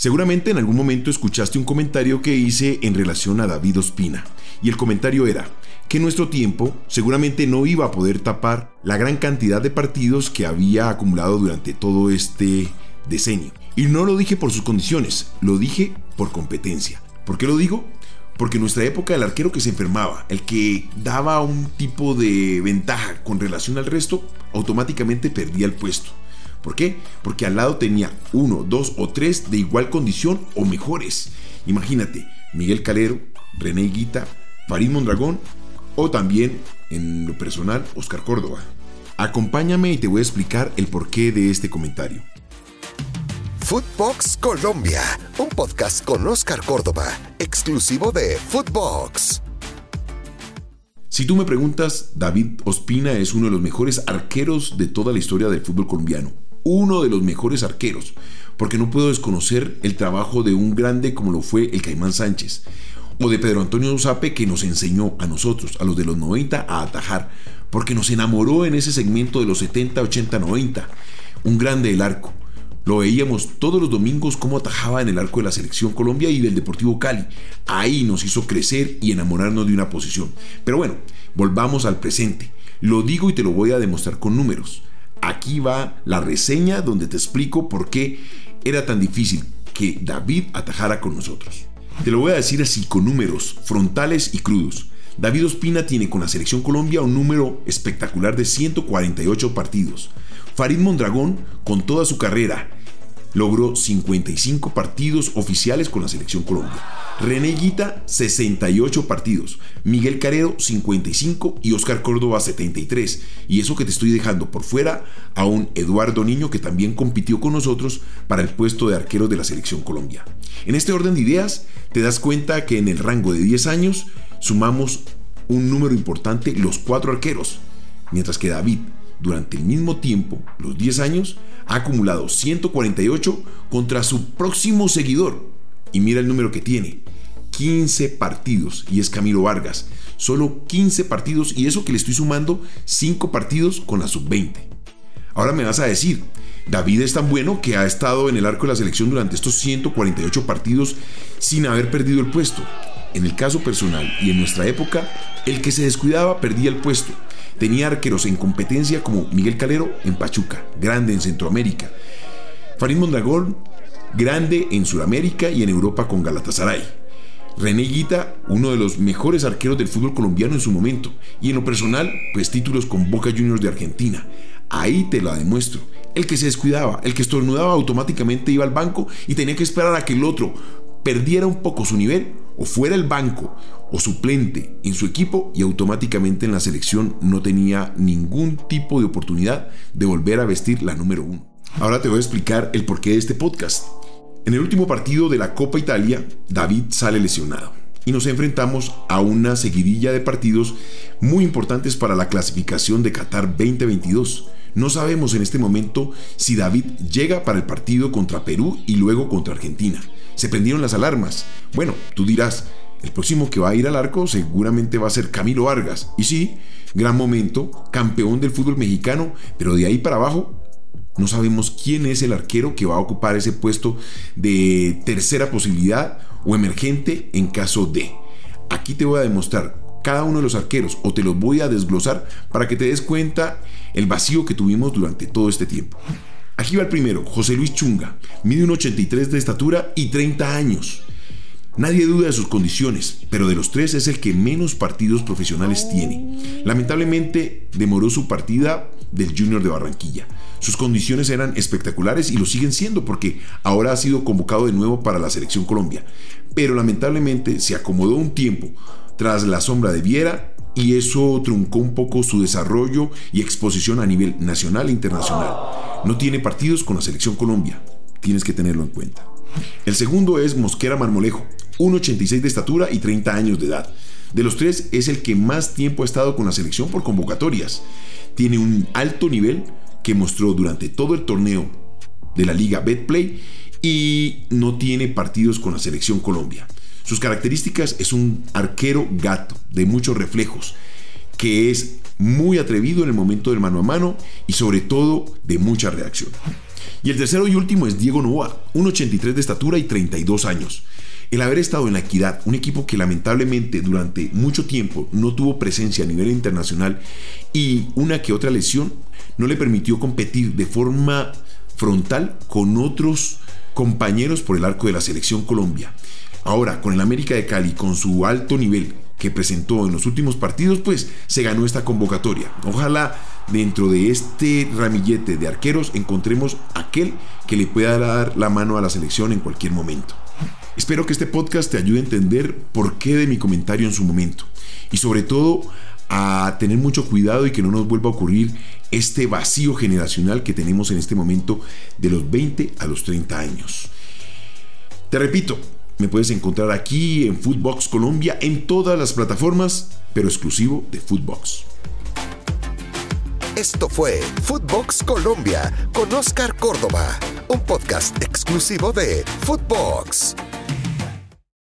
Seguramente en algún momento escuchaste un comentario que hice en relación a David Ospina, y el comentario era que nuestro tiempo seguramente no iba a poder tapar la gran cantidad de partidos que había acumulado durante todo este decenio. Y no lo dije por sus condiciones, lo dije por competencia. ¿Por qué lo digo? Porque en nuestra época el arquero que se enfermaba, el que daba un tipo de ventaja con relación al resto, automáticamente perdía el puesto. ¿Por qué? Porque al lado tenía uno, dos o tres de igual condición o mejores. Imagínate, Miguel Calero, René Guita, Farid Mondragón o también, en lo personal, Oscar Córdoba. Acompáñame y te voy a explicar el porqué de este comentario. Footbox Colombia, un podcast con Oscar Córdoba, exclusivo de Footbox. Si tú me preguntas, David Ospina es uno de los mejores arqueros de toda la historia del fútbol colombiano uno de los mejores arqueros, porque no puedo desconocer el trabajo de un grande como lo fue el Caimán Sánchez, o de Pedro Antonio Zape que nos enseñó a nosotros, a los de los 90, a atajar, porque nos enamoró en ese segmento de los 70, 80, 90, un grande del arco. Lo veíamos todos los domingos cómo atajaba en el arco de la Selección Colombia y del Deportivo Cali. Ahí nos hizo crecer y enamorarnos de una posición. Pero bueno, volvamos al presente. Lo digo y te lo voy a demostrar con números. Aquí va la reseña donde te explico por qué era tan difícil que David atajara con nosotros. Te lo voy a decir así con números frontales y crudos. David Ospina tiene con la selección Colombia un número espectacular de 148 partidos. Farid Mondragón, con toda su carrera, logró 55 partidos oficiales con la selección Colombia. René Guita, 68 partidos. Miguel Carero, 55 y Oscar Córdoba, 73. Y eso que te estoy dejando por fuera a un Eduardo Niño que también compitió con nosotros para el puesto de arquero de la selección Colombia. En este orden de ideas, te das cuenta que en el rango de 10 años sumamos un número importante los cuatro arqueros, mientras que David, durante el mismo tiempo, los 10 años, ha acumulado 148 contra su próximo seguidor. Y mira el número que tiene, 15 partidos y es Camilo Vargas. Solo 15 partidos y eso que le estoy sumando 5 partidos con la sub-20. Ahora me vas a decir, David es tan bueno que ha estado en el arco de la selección durante estos 148 partidos sin haber perdido el puesto. En el caso personal y en nuestra época, el que se descuidaba perdía el puesto. Tenía arqueros en competencia como Miguel Calero en Pachuca, grande en Centroamérica. Farid Mondragón, grande en Sudamérica y en Europa con Galatasaray. René Guita, uno de los mejores arqueros del fútbol colombiano en su momento, y en lo personal, pues títulos con Boca Juniors de Argentina. Ahí te la demuestro. El que se descuidaba, el que estornudaba automáticamente iba al banco y tenía que esperar a que el otro perdiera un poco su nivel o fuera el banco o suplente en su equipo y automáticamente en la selección no tenía ningún tipo de oportunidad de volver a vestir la número uno. Ahora te voy a explicar el porqué de este podcast. En el último partido de la Copa Italia, David sale lesionado y nos enfrentamos a una seguidilla de partidos muy importantes para la clasificación de Qatar 2022. No sabemos en este momento si David llega para el partido contra Perú y luego contra Argentina. Se prendieron las alarmas. Bueno, tú dirás, el próximo que va a ir al arco seguramente va a ser Camilo Vargas. Y sí, gran momento, campeón del fútbol mexicano, pero de ahí para abajo no sabemos quién es el arquero que va a ocupar ese puesto de tercera posibilidad o emergente en caso de. Aquí te voy a demostrar cada uno de los arqueros o te los voy a desglosar para que te des cuenta el vacío que tuvimos durante todo este tiempo. Aquí va el primero, José Luis Chunga, mide un 83 de estatura y 30 años. Nadie duda de sus condiciones, pero de los tres es el que menos partidos profesionales tiene. Lamentablemente demoró su partida del Junior de Barranquilla. Sus condiciones eran espectaculares y lo siguen siendo porque ahora ha sido convocado de nuevo para la selección Colombia. Pero lamentablemente se acomodó un tiempo tras la sombra de Viera y eso truncó un poco su desarrollo y exposición a nivel nacional e internacional. No tiene partidos con la selección Colombia. Tienes que tenerlo en cuenta. El segundo es Mosquera Marmolejo, 1,86 de estatura y 30 años de edad. De los tres es el que más tiempo ha estado con la selección por convocatorias. Tiene un alto nivel que mostró durante todo el torneo de la liga Betplay y no tiene partidos con la selección Colombia. Sus características es un arquero gato de muchos reflejos, que es muy atrevido en el momento del mano a mano y sobre todo de mucha reacción. Y el tercero y último es Diego Novoa, 1,83 de estatura y 32 años. El haber estado en la Equidad, un equipo que lamentablemente durante mucho tiempo no tuvo presencia a nivel internacional y una que otra lesión, no le permitió competir de forma frontal con otros compañeros por el arco de la selección Colombia. Ahora, con el América de Cali, con su alto nivel que presentó en los últimos partidos, pues se ganó esta convocatoria. Ojalá dentro de este ramillete de arqueros encontremos aquel que le pueda dar la mano a la selección en cualquier momento. Espero que este podcast te ayude a entender por qué de mi comentario en su momento y sobre todo a tener mucho cuidado y que no nos vuelva a ocurrir este vacío generacional que tenemos en este momento de los 20 a los 30 años. Te repito, me puedes encontrar aquí en Footbox Colombia en todas las plataformas, pero exclusivo de Footbox. Esto fue Footbox Colombia con Oscar Córdoba, un podcast exclusivo de Footbox.